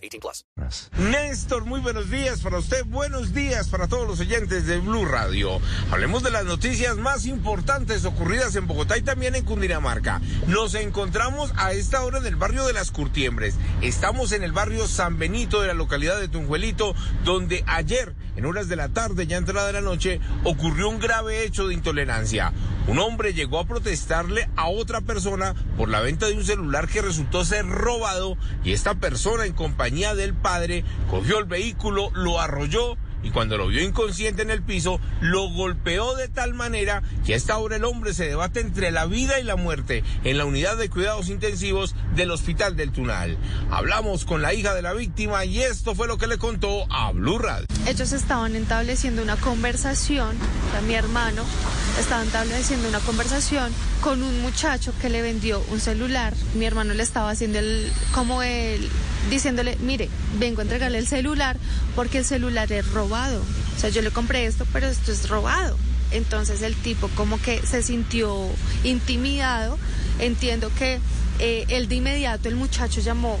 18 plus. Néstor, muy buenos días para usted. Buenos días para todos los oyentes de Blue Radio. Hablemos de las noticias más importantes ocurridas en Bogotá y también en Cundinamarca. Nos encontramos a esta hora en el barrio de las Curtiembres. Estamos en el barrio San Benito de la localidad de Tunjuelito, donde ayer, en horas de la tarde, ya entrada la noche, ocurrió un grave hecho de intolerancia. Un hombre llegó a protestarle a otra persona por la venta de un celular que resultó ser robado y esta persona en compañía del padre cogió el vehículo, lo arrolló y cuando lo vio inconsciente en el piso, lo golpeó de tal manera que hasta ahora el hombre se debate entre la vida y la muerte en la unidad de cuidados intensivos del Hospital del Tunal. Hablamos con la hija de la víctima y esto fue lo que le contó a Blue Radio. Ellos estaban estableciendo una conversación, o mi hermano estaba estableciendo una conversación con un muchacho que le vendió un celular. Mi hermano le estaba haciendo el, como él, diciéndole, mire, vengo a entregarle el celular porque el celular es robado. O sea, yo le compré esto, pero esto es robado. Entonces el tipo como que se sintió intimidado. Entiendo que eh, él de inmediato, el muchacho llamó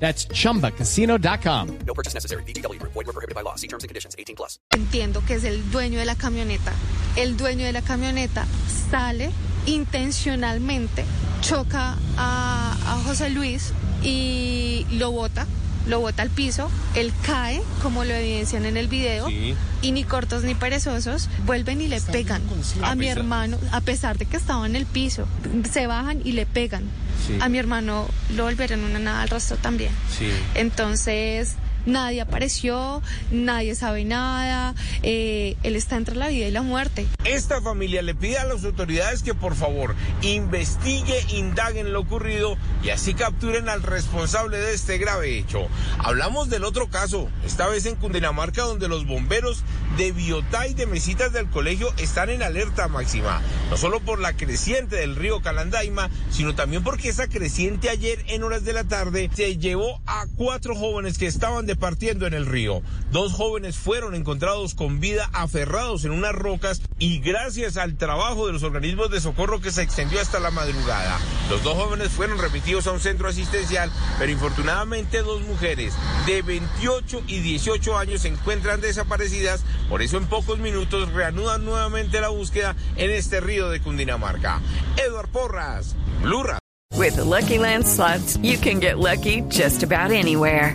That's chumbacasino.com. No purchase necessary. BGW. Void were prohibited by law. See terms and conditions. 18 plus. Entiendo que es el dueño de la camioneta. El dueño de la camioneta sale intencionalmente, choca a, a José Luis y lo bota lo bota al piso, él cae, como lo evidencian en el video, sí. y ni cortos ni perezosos vuelven y le Está pegan a, a mi hermano, a pesar de que estaba en el piso, se bajan y le pegan. Sí. A mi hermano lo volvieron una nada al rostro también. Sí. Entonces, nadie apareció, nadie sabe nada, eh, él está entre la vida y la muerte. Esta familia le pide a las autoridades que por favor investigue, indaguen lo ocurrido y así capturen al responsable de este grave hecho. Hablamos del otro caso, esta vez en Cundinamarca, donde los bomberos de Biotá y de Mesitas del colegio están en alerta máxima, no solo por la creciente del río Calandaima, sino también porque esa creciente ayer en horas de la tarde se llevó a cuatro jóvenes que estaban departiendo en el río. Dos jóvenes fueron encontrados con vida aferrados en unas rocas y gracias al trabajo de los organismos de socorro que se extendió hasta la madrugada. Los dos jóvenes fueron remitidos a un centro asistencial, pero infortunadamente dos mujeres de 28 y 18 años se encuentran desaparecidas, por eso en pocos minutos reanudan nuevamente la búsqueda en este río de Cundinamarca. Eduard Porras, Blura. With the Lucky Land slots, you can get lucky just about anywhere.